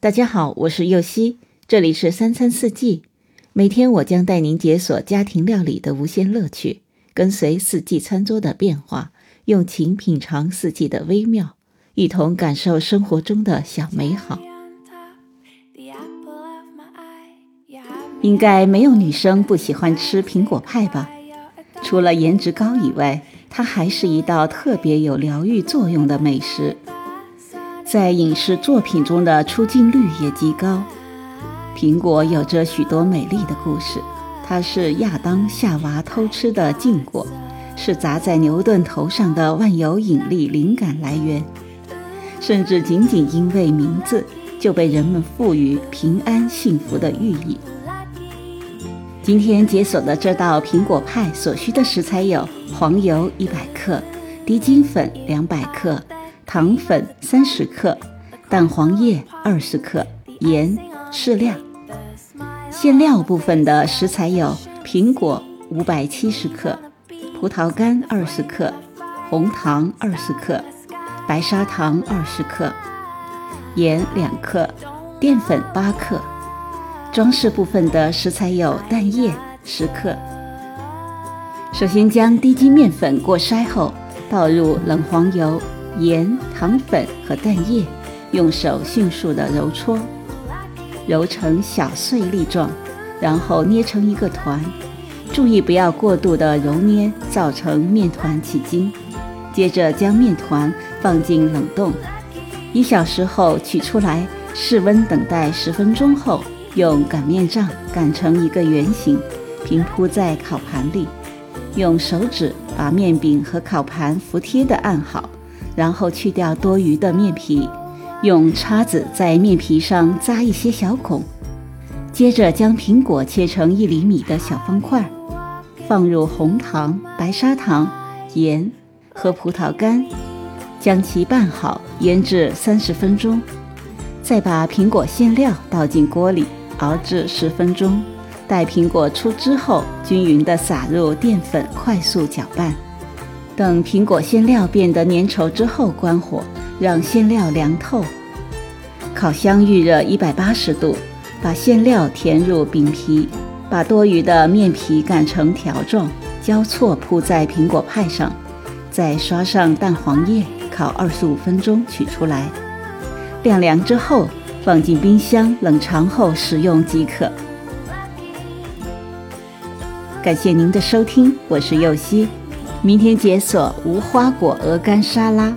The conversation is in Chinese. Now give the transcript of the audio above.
大家好，我是右希，这里是三餐四季。每天我将带您解锁家庭料理的无限乐趣，跟随四季餐桌的变化，用情品尝四季的微妙，一同感受生活中的小美好。应该没有女生不喜欢吃苹果派吧？除了颜值高以外，它还是一道特别有疗愈作用的美食。在影视作品中的出镜率也极高。苹果有着许多美丽的故事，它是亚当夏娃偷吃的禁果，是砸在牛顿头上的万有引力灵感来源，甚至仅仅因为名字就被人们赋予平安幸福的寓意。今天解锁的这道苹果派所需的食材有黄油一百克、低筋粉两百克。糖粉三十克，蛋黄液二十克，盐适量。馅料部分的食材有苹果五百七十克，葡萄干二十克，红糖二十克，白砂糖二十克，盐两克，淀粉八克。装饰部分的食材有蛋液十克。首先将低筋面粉过筛后倒入冷黄油。盐、糖粉和蛋液，用手迅速的揉搓，揉成小碎粒状，然后捏成一个团。注意不要过度的揉捏，造成面团起筋。接着将面团放进冷冻，一小时后取出来，室温等待十分钟后，用擀面杖擀成一个圆形，平铺在烤盘里，用手指把面饼和烤盘服帖的按好。然后去掉多余的面皮，用叉子在面皮上扎一些小孔。接着将苹果切成一厘米的小方块，放入红糖、白砂糖、盐和葡萄干，将其拌好，腌制三十分钟。再把苹果馅料倒进锅里，熬制十分钟。待苹果出汁后，均匀地撒入淀粉，快速搅拌。等苹果馅料变得粘稠之后，关火，让馅料凉透。烤箱预热一百八十度，把馅料填入饼皮，把多余的面皮擀成条状，交错铺在苹果派上，再刷上蛋黄液，烤二十五分钟，取出来，晾凉之后放进冰箱冷藏后食用即可。感谢您的收听，我是柚希。明天解锁无花果鹅肝沙拉。